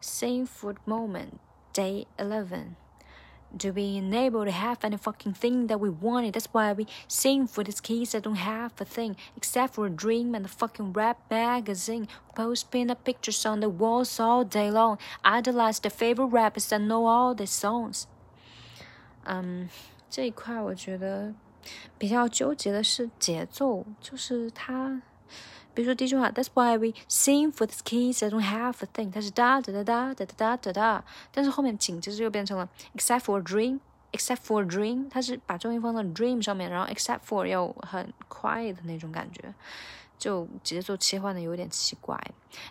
Sing for the Moment, day 11. To be able to have any fucking thing that we wanted. That's why we sing for these kids that don't have a thing except for a dream and a fucking rap magazine. Post pinup pictures on the walls all day long. Idolize the favorite rappers that know all the songs. Um, 嗯，这一块我觉得比较纠结的是节奏，就是它。Um, 比如说第一句话，That's why we sing for the kids that don't have a thing，它是哒哒哒哒哒哒哒哒，但是后面紧接着又变成了 except for a dream，except for a dream，它是把重音放到 dream 上面，然后 except for 又很快的那种感觉，就节奏切换的有点奇怪。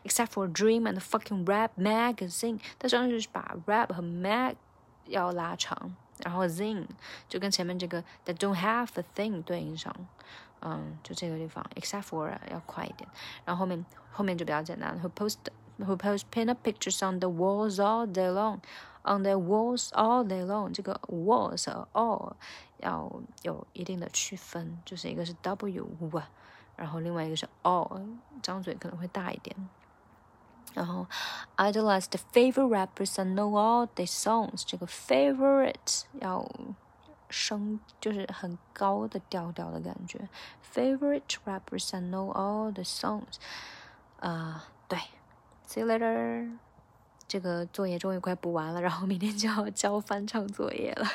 Except for a dream and fucking rap magazine，它实际上是把 rap 和 mag 要拉长， 然后 zing 就跟前面这个 that don't have a thing 对应上。嗯，就这个地方，except for 要快一点，然后后面后面就比较简单，who post who post pin up pictures on the walls all day long，on the walls all day long，这个 walls 和 all 要有一定的区分，就是一个是 w 啊，然后另外一个是 all，张嘴可能会大一点。然后，idolize the favorite rappers and know all their songs，这个 favorite 要。升就是很高的调调的感觉。Favorite rappers I know all the songs，啊、uh,，对，See you later。这个作业终于快补完了，然后明天就要交翻唱作业了。